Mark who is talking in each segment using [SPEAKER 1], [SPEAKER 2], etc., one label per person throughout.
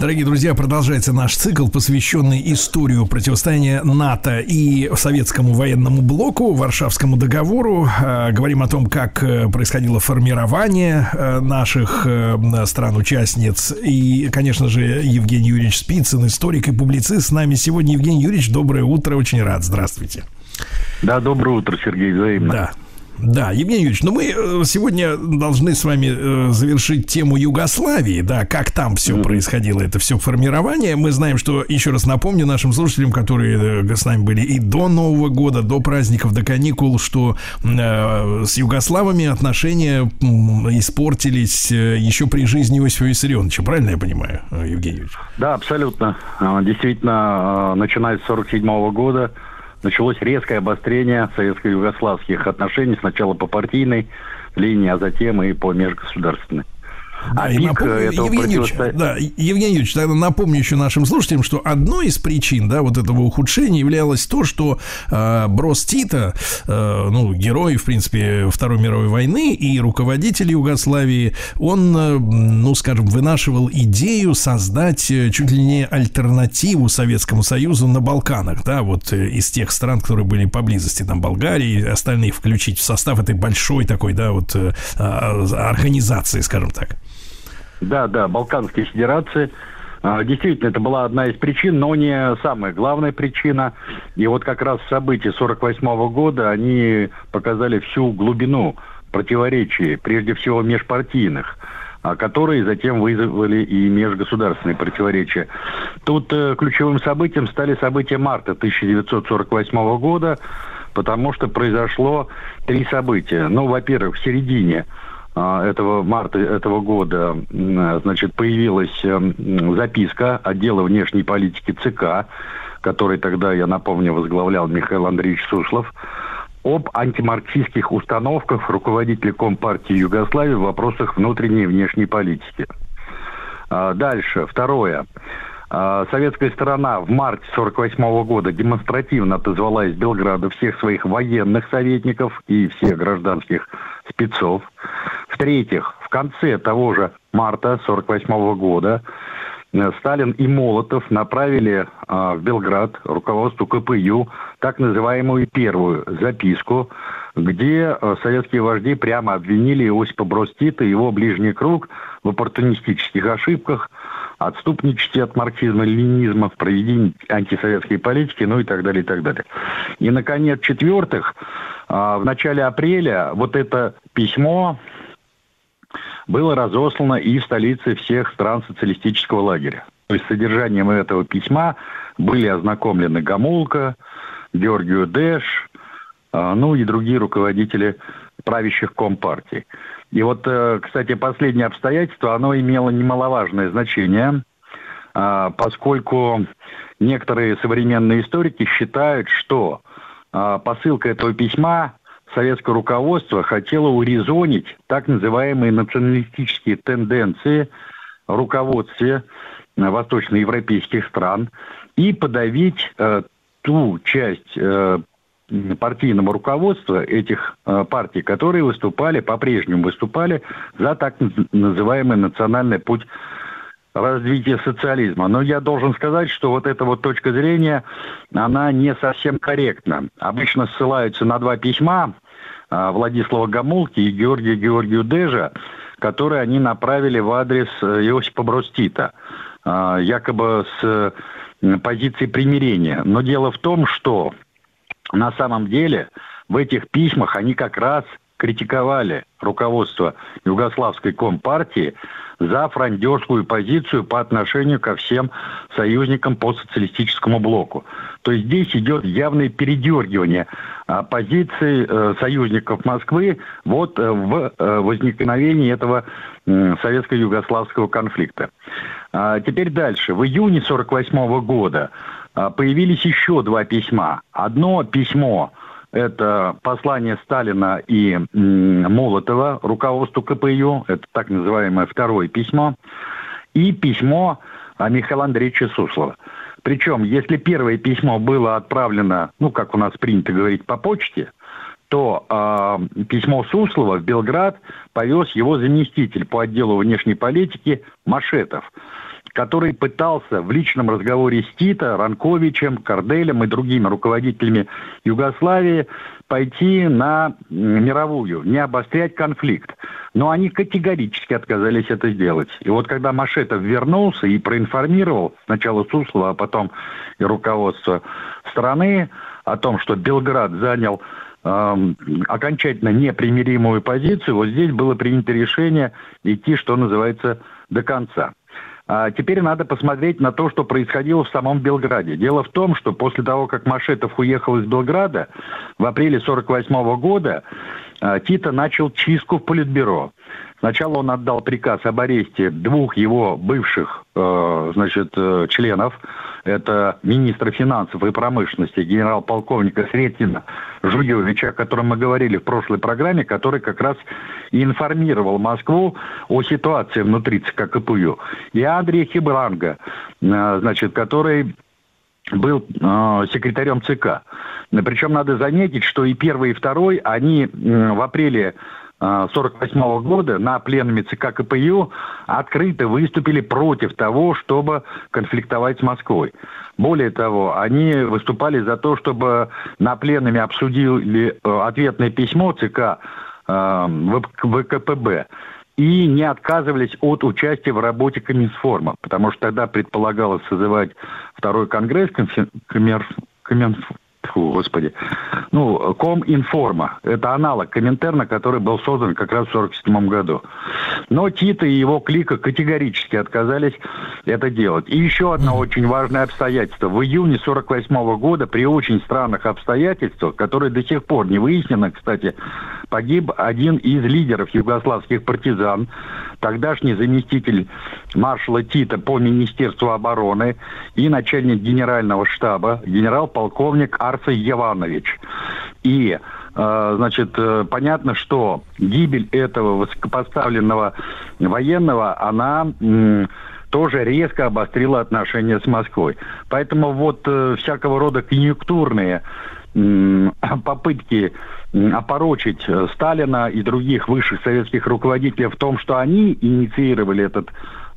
[SPEAKER 1] Дорогие друзья, продолжается наш цикл, посвященный историю противостояния НАТО и советскому военному блоку, Варшавскому договору. Э, говорим о том, как э, происходило формирование э, наших стран-участниц. И, конечно же, Евгений Юрьевич Спицын, историк и публицист с нами сегодня. Евгений Юрьевич, доброе утро, очень рад. Здравствуйте.
[SPEAKER 2] Да, доброе утро, Сергей, взаимно.
[SPEAKER 1] Да. Да, Евгений Юрьевич, ну мы э, сегодня должны с вами э, завершить тему Югославии, да, как там все mm-hmm. происходило, это все формирование. Мы знаем, что, еще раз напомню нашим слушателям, которые э, с нами были и до Нового года, до праздников, до каникул, что э, с югославами отношения э, испортились э, еще при жизни Иосифа Виссарионовича, правильно я понимаю, Евгений Юрьевич?
[SPEAKER 2] Да, абсолютно. Действительно, начиная с 1947 года началось резкое обострение советско-югославских отношений, сначала по партийной линии, а затем и по межгосударственной.
[SPEAKER 1] Да, а и напомню, Евгений Юрьевич, да, Евгений Юрьевич, тогда напомню еще нашим слушателям, что одной из причин да, вот этого ухудшения являлось то, что э, Брос Тита, э, ну, герой, в принципе, Второй мировой войны и руководитель Югославии, он, э, ну, скажем, вынашивал идею создать э, чуть ли не альтернативу Советскому Союзу на Балканах, да, вот э, из тех стран, которые были поблизости, там, Болгарии, остальных включить в состав этой большой такой, да, вот э, а, организации, скажем так.
[SPEAKER 2] Да, да, Балканской Федерации. А, действительно, это была одна из причин, но не самая главная причина. И вот как раз события 48 года, они показали всю глубину противоречий, прежде всего межпартийных а, которые затем вызвали и межгосударственные противоречия. Тут э, ключевым событием стали события марта 1948 года, потому что произошло три события. Ну, во-первых, в середине этого марта этого года значит, появилась эм, записка отдела внешней политики ЦК, который тогда, я напомню, возглавлял Михаил Андреевич Суслов, об антимарксистских установках руководителя Компартии Югославии в вопросах внутренней и внешней политики. А, дальше, второе. А, советская сторона в марте 1948 года демонстративно отозвала из Белграда всех своих военных советников и всех гражданских спецов. В-третьих, в конце того же марта 1948 года э, Сталин и Молотов направили а, в Белград руководству КПЮ так называемую первую записку, где а, советские вожди прямо обвинили Иосипа Бростита и его ближний круг в оппортунистических ошибках, отступничестве от марксизма, ленинизма, в проведении антисоветской политики, ну и так далее, и так далее. И, наконец, в-четвертых, а, в начале апреля вот это письмо было разослано и в столице всех стран социалистического лагеря. То есть содержанием этого письма были ознакомлены Гамулка, Георгию Дэш, а, ну и другие руководители правящих компартий. И вот, э, кстати, последнее обстоятельство, оно имело немаловажное значение, а, поскольку некоторые современные историки считают, что а, посылка этого письма советское руководство хотело урезонить так называемые националистические тенденции руководстве восточноевропейских стран и подавить э, ту часть э, партийного руководства этих э, партий, которые выступали, по-прежнему выступали за так называемый национальный путь развития социализма. Но я должен сказать, что вот эта вот точка зрения, она не совсем корректна. Обычно ссылаются на два письма э, Владислава Гамулки и Георгия Георгию Дежа, которые они направили в адрес э, Иосипа Брустита, якобы с позиции примирения. Но дело в том, что на самом деле в этих письмах они как раз критиковали руководство Югославской Компартии за франдерскую позицию по отношению ко всем союзникам по социалистическому блоку. То есть здесь идет явное передергивание а, позиции э, союзников Москвы вот э, в э, возникновении этого советско-югославского конфликта. А, теперь дальше. В июне 1948 года появились еще два письма. Одно письмо Это послание Сталина и Молотова руководству КПЮ, это так называемое второе письмо, и письмо Михаила Андреевича Суслова. Причем, если первое письмо было отправлено, ну, как у нас принято говорить, по почте, то э, письмо Суслова в Белград повез его заместитель по отделу внешней политики Машетов – который пытался в личном разговоре с Тито, Ранковичем, Карделем и другими руководителями Югославии пойти на мировую, не обострять конфликт. Но они категорически отказались это сделать. И вот когда Машетов вернулся и проинформировал сначала Суслова, а потом и руководство страны о том, что Белград занял э, окончательно непримиримую позицию, вот здесь было принято решение идти, что называется, до конца. А теперь надо посмотреть на то, что происходило в самом Белграде. Дело в том, что после того, как Машетов уехал из Белграда, в апреле 1948 года а, Тита начал чистку в Политбюро. Сначала он отдал приказ об аресте двух его бывших э, значит, э, членов. Это министра финансов и промышленности генерал-полковника Сретина Жуевича, о котором мы говорили в прошлой программе, который как раз и информировал Москву о ситуации внутри ЦК КПЮ. И Андрея Хибранга, э, значит, который был э, секретарем ЦК. Причем надо заметить, что и первый, и второй, они э, в апреле 1948 -го года на пленуме ЦК КПЮ открыто выступили против того, чтобы конфликтовать с Москвой. Более того, они выступали за то, чтобы на пленуме обсудили э, ответное письмо ЦК э, ВКПБ и не отказывались от участия в работе Коминформа, потому что тогда предполагалось созывать второй конгресс Коминформ, Фу, господи. Ну, Коминформа. Это аналог Коминтерна, который был создан как раз в 1947 году. Но Тита и его клика категорически отказались это делать. И еще одно очень важное обстоятельство. В июне 1948 года при очень странных обстоятельствах, которые до сих пор не выяснены, кстати, погиб один из лидеров югославских партизан, тогдашний заместитель маршала Тита по Министерству обороны и начальник генерального штаба, генерал-полковник Арций Яванович. И э, значит, э, понятно, что гибель этого высокопоставленного военного, она тоже резко обострила отношения с Москвой. Поэтому вот э, всякого рода конъюнктурные попытки опорочить э, Сталина и других высших советских руководителей в том, что они инициировали этот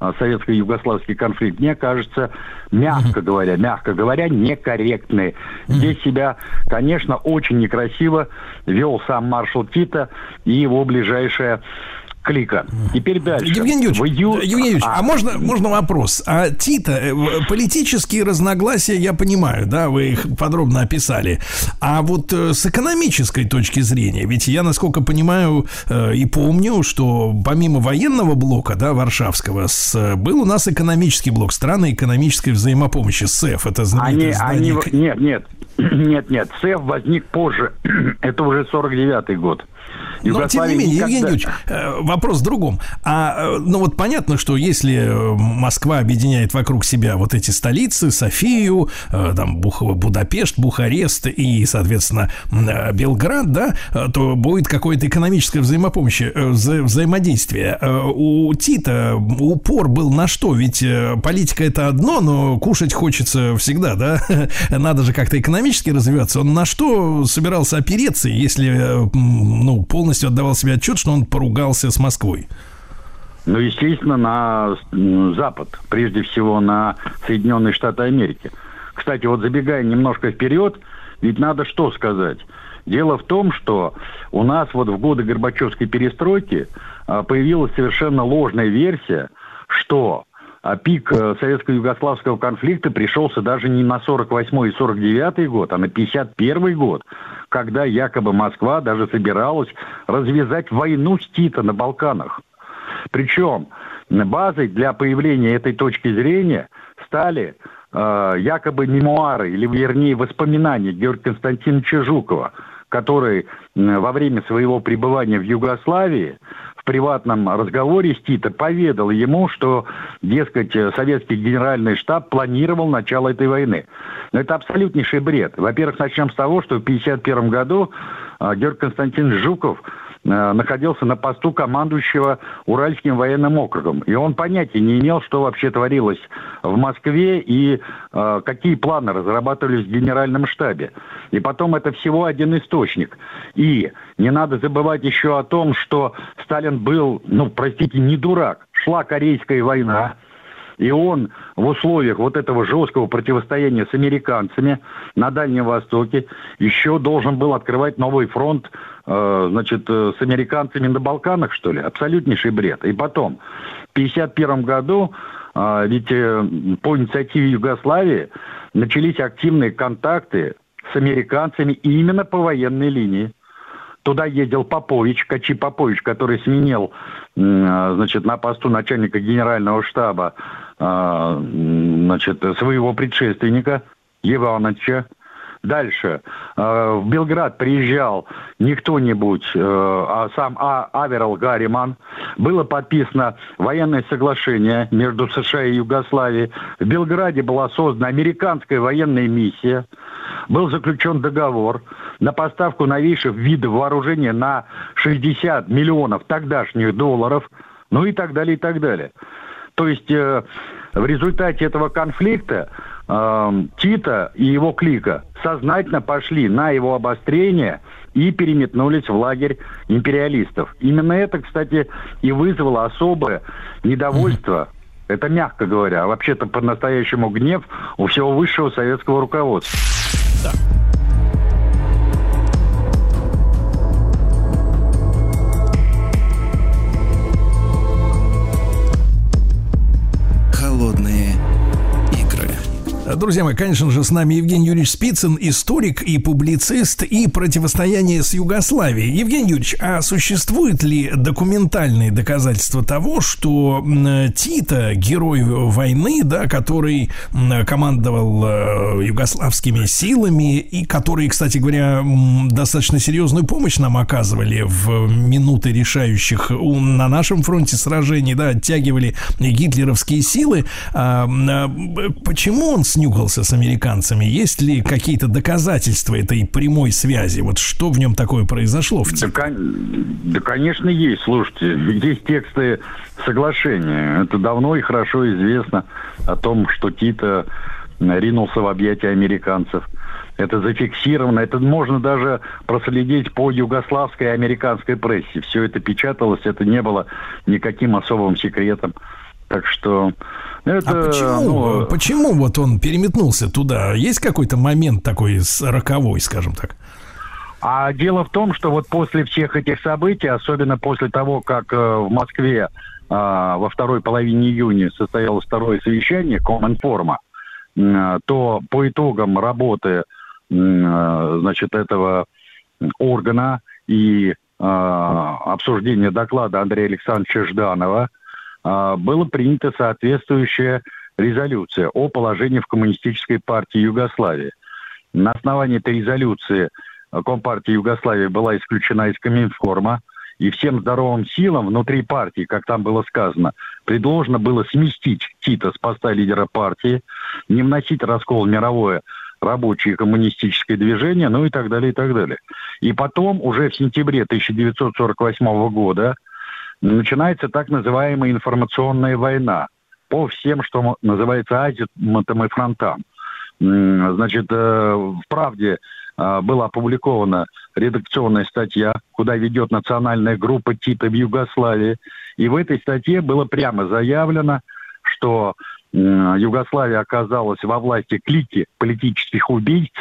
[SPEAKER 2] э, советско-югославский конфликт, мне кажется, мягко говоря, мягко говоря, некорректные. Здесь себя, конечно, очень некрасиво вел сам маршал Тита и его ближайшая клика. Теперь дальше.
[SPEAKER 1] Евгений Юрьевич, ию... Евгений Юрьевич а, а можно, можно вопрос? А Тита, э, политические разногласия, я понимаю, да, вы их подробно описали. А вот э, с экономической точки зрения, ведь я, насколько понимаю э, и помню, что помимо военного блока, да, варшавского, с, был у нас экономический блок, страны экономической взаимопомощи, СЭФ, это знаменитое
[SPEAKER 2] они, здание. Они, нет, нет, нет, нет, СЭФ возник позже, это уже 49-й год.
[SPEAKER 1] Но, тем не менее, никогда... Евгений Юрьевич, э, вопрос в другом. А, э, ну, вот понятно, что если э, Москва объединяет вокруг себя вот эти столицы, Софию, там, Бух... Будапешт, Бухарест и, соответственно, Белград, да, то будет какое-то экономическое взаимопомощи, вза... взаимодействие. У Тита упор был на что? Ведь политика это одно, но кушать хочется всегда, да? Надо же как-то экономически развиваться. Он на что собирался опереться, если, ну, полностью отдавал себе отчет, что он поругался с Москвой?
[SPEAKER 2] Ну, естественно, на Запад, прежде всего на Соединенные Штаты Америки. Кстати, вот забегая немножко вперед, ведь надо что сказать. Дело в том, что у нас вот в годы Горбачевской перестройки а, появилась совершенно ложная версия, что пик э, советско-югославского конфликта пришелся даже не на 48 и 49 год, а на 51 год, когда якобы Москва даже собиралась развязать войну с Тита на Балканах. Причем базой для появления этой точки зрения стали э, якобы мемуары, или вернее воспоминания Георгия Константиновича Жукова, который во время своего пребывания в Югославии в приватном разговоре с Тито поведал ему, что, дескать, советский генеральный штаб планировал начало этой войны. Но это абсолютнейший бред. Во-первых, начнем с того, что в 1951 году а, Георгий Константинович Жуков Э, находился на посту командующего Уральским военным округом. И он понятия не имел, что вообще творилось в Москве и э, какие планы разрабатывались в генеральном штабе. И потом это всего один источник. И не надо забывать еще о том, что Сталин был, ну, простите, не дурак. Шла Корейская война, и он в условиях вот этого жесткого противостояния с американцами на Дальнем Востоке еще должен был открывать новый фронт, э, значит, э, с американцами на Балканах, что ли? Абсолютнейший бред. И потом, в 1951 году, э, ведь э, по инициативе Югославии начались активные контакты с американцами именно по военной линии. Туда ездил Попович, Качи Попович, который сменил э, значит, на посту начальника генерального штаба значит, своего предшественника Ивановича. Дальше. В Белград приезжал не кто-нибудь, э, а сам а. Аверал Гарриман. Было подписано военное соглашение между США и Югославией. В Белграде была создана американская военная миссия. Был заключен договор на поставку новейших видов вооружения на 60 миллионов тогдашних долларов. Ну и так далее, и так далее. То есть э, в результате этого конфликта э, Тита и его клика сознательно пошли на его обострение и переметнулись в лагерь империалистов. Именно это, кстати, и вызвало особое недовольство это мягко говоря. А вообще-то по-настоящему гнев у всего высшего советского руководства. Да.
[SPEAKER 1] Друзья мои, конечно же, с нами Евгений Юрьевич Спицын, историк и публицист, и противостояние с Югославией. Евгений Юрьевич, а существуют ли документальные доказательства того, что Тита, герой войны, да, который командовал э, югославскими силами, и которые, кстати говоря, достаточно серьезную помощь нам оказывали в минуты решающих на нашем фронте сражений, да, оттягивали гитлеровские силы, а, почему он с снюхался с американцами. Есть ли какие-то доказательства этой прямой связи? Вот что в нем такое произошло? В
[SPEAKER 2] да, да, конечно, есть. Слушайте, есть тексты соглашения. Это давно и хорошо известно о том, что Тита ринулся в объятия американцев. Это зафиксировано. Это можно даже проследить по югославской и американской прессе. Все это печаталось, это не было никаким особым секретом. Так что это...
[SPEAKER 1] А почему, ну, почему вот он переметнулся туда? Есть какой-то момент такой роковой, скажем так?
[SPEAKER 2] А дело в том, что вот после всех этих событий, особенно после того, как э, в Москве э, во второй половине июня состоялось второе совещание Коминформа, э, то по итогам работы э, значит, этого органа и э, обсуждения доклада Андрея Александровича Жданова – а, была принята соответствующая резолюция о положении в Коммунистической партии Югославии. На основании этой резолюции Компартия Югославии была исключена из Коминформа, и всем здоровым силам внутри партии, как там было сказано, предложено было сместить Тита с поста лидера партии, не вносить раскол в мировое рабочее коммунистическое движение, ну и так далее, и так далее. И потом, уже в сентябре 1948 года, начинается так называемая информационная война по всем, что называется азимутам и фронтам. Значит, э, в «Правде» э, была опубликована редакционная статья, куда ведет национальная группа Тита в Югославии. И в этой статье было прямо заявлено, что Югославия оказалась во власти клики политических убийц,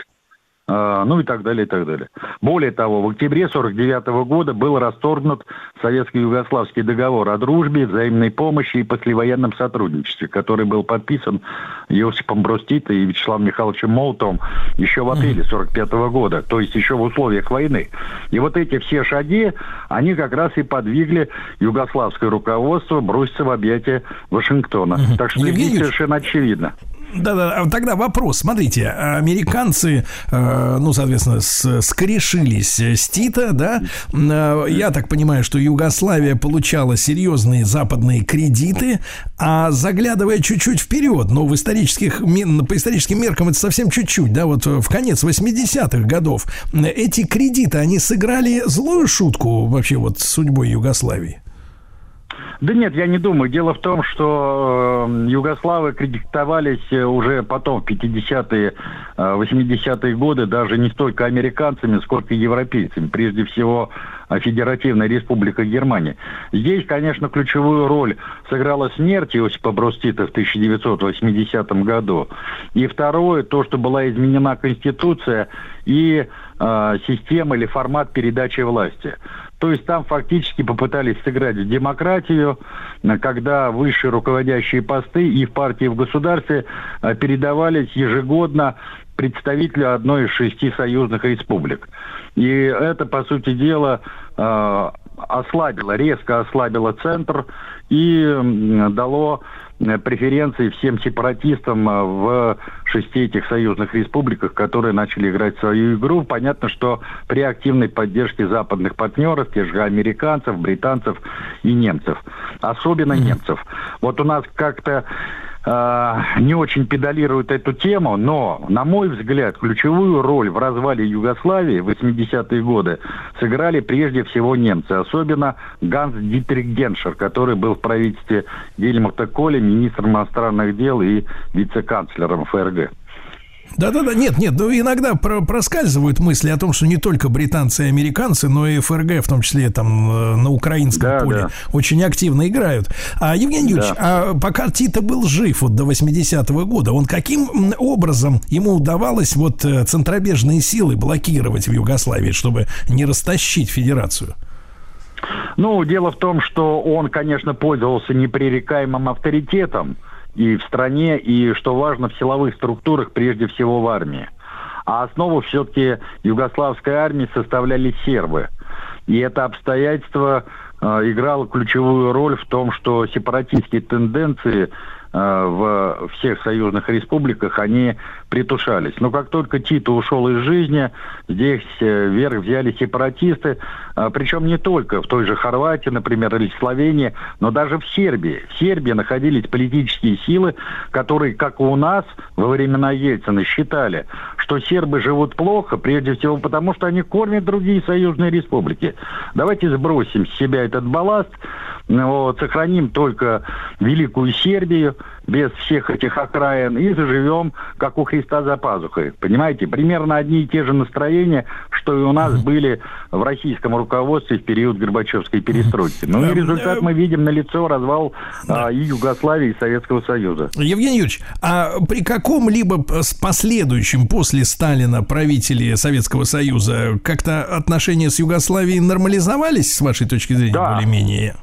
[SPEAKER 2] ну и так далее, и так далее. Более того, в октябре 1949 года был расторгнут Советско-Югославский договор о дружбе, взаимной помощи и послевоенном сотрудничестве, который был подписан Иосипом Брустито и Вячеславом Михайловичем Молотовым еще в апреле 1945 года, то есть еще в условиях войны. И вот эти все шаги, они как раз и подвигли югославское руководство броситься в объятия Вашингтона. Так что здесь совершенно очевидно.
[SPEAKER 1] Да-да, тогда вопрос. Смотрите, американцы, э, ну, соответственно, с, скорешились с Тита, да? Э, я так понимаю, что Югославия получала серьезные западные кредиты, а заглядывая чуть-чуть вперед, ну, в исторических, по историческим меркам это совсем чуть-чуть, да, вот в конец 80-х годов, эти кредиты, они сыграли злую шутку вообще вот с судьбой Югославии?
[SPEAKER 2] Да нет, я не думаю. Дело в том, что э, югославы кредитовались э, уже потом, в 50-е, 80-е э, годы, даже не столько американцами, сколько европейцами. Прежде всего, Федеративная Республика Германия. Здесь, конечно, ключевую роль сыграла смерть Иосипа Брустита в 1980 году. И второе, то, что была изменена Конституция и система или формат передачи власти. То есть там фактически попытались сыграть в демократию, когда высшие руководящие посты и в партии, и в государстве э, передавались ежегодно представителю одной из шести союзных республик. И это, по сути дела, э, ослабило, резко ослабило центр и дало Э, преференции всем сепаратистам э, в шести этих союзных республиках, которые начали играть свою игру. Понятно, что при активной поддержке западных партнеров, тех же американцев, британцев и немцев. Особенно mm-hmm. немцев. Вот у нас как-то э, не очень педалируют эту тему, но, на мой взгляд, ключевую роль в развале Югославии в 80-е годы сыграли прежде всего немцы, особенно Ганс Дитрих Геншер, который был в правительстве Гельмута Коля министром иностранных дел и вице-канцлером ФРГ.
[SPEAKER 1] Да-да-да, нет, нет, ну иногда про проскальзывают мысли о том, что не только британцы и американцы, но и ФРГ, в том числе там э, на украинском да, поле, да. очень активно играют. А, Евгений Юрьевич, да. а пока Тита был жив вот до 80-го года, он каким образом ему удавалось вот э, центробежные силы блокировать в Югославии, чтобы не растащить федерацию?
[SPEAKER 2] Ну, дело в том, что он, конечно, пользовался непререкаемым авторитетом, и в стране, и, что важно, в силовых структурах, прежде всего в армии. А основу все-таки югославской армии составляли сербы. И это обстоятельство э, играло ключевую роль в том, что сепаратистские тенденции Э, в всех союзных республиках, они притушались. Но как только Тито ушел из жизни, здесь э, вверх взяли сепаратисты, причем не только в той же Хорватии, например, или Словении, но даже в Сербии. В Сербии находились политические силы, которые, как и у нас во времена Ельцина, считали, что сербы живут плохо, прежде всего потому, что они кормят другие союзные республики. Давайте сбросим с себя этот балласт, вот, сохраним только Великую Сербию, без всех этих окраин и заживем, как у Христа за пазухой. Понимаете, примерно одни и те же настроения, что и у нас mm-hmm. были в российском руководстве в период Горбачевской перестройки. Ну и результат мы видим на лицо развал а, и Югославии, и Советского Союза.
[SPEAKER 1] Евгений Юрьевич, а при каком-либо последующем после Сталина правители Советского Союза как-то отношения с Югославией нормализовались, с вашей точки зрения, да. более-менее?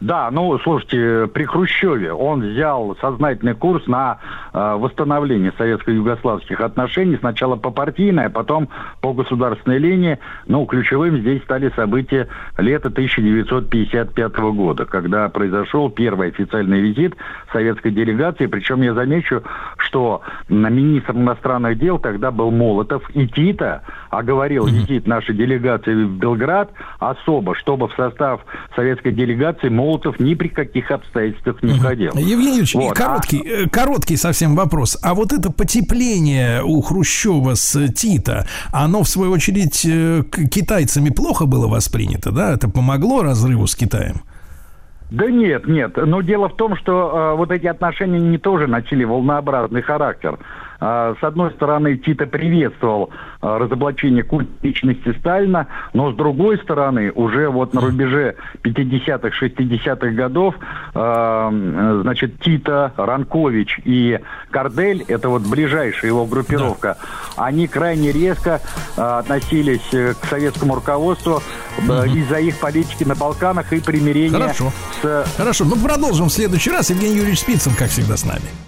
[SPEAKER 2] Да, ну, слушайте, при Хрущеве он взял сознательный курс на э, восстановление советско-югославских отношений, сначала по партийной, а потом по государственной линии. Ну, ключевым здесь стали события лета 1955 года, когда произошел первый официальный визит советской делегации. Причем я замечу, что на министр иностранных дел тогда был Молотов и Тита оговорил визит нашей делегации в Белград особо, чтобы в состав советской делегации Молотов ни при каких обстоятельствах не входил.
[SPEAKER 1] Евгений Юрьевич, вот. короткий, а... короткий совсем вопрос. А вот это потепление у Хрущева с Тита, оно, в свою очередь, э, китайцами плохо было воспринято, да? Это помогло разрыву с Китаем?
[SPEAKER 2] Да нет, нет. Но дело в том, что э, вот эти отношения не тоже носили волнообразный характер. А, с одной стороны, Тита приветствовал а, разоблачение культа личности Сталина, но с другой стороны, уже вот на рубеже 50-х, 60-х годов, а, значит, Тита, Ранкович и Кардель, это вот ближайшая его группировка, да. они крайне резко относились э, к советскому руководству из-за их политики на Балканах и примирения
[SPEAKER 1] Хорошо. с... Хорошо, ну продолжим в следующий раз. Евгений Юрьевич Спицын, как всегда, с нами.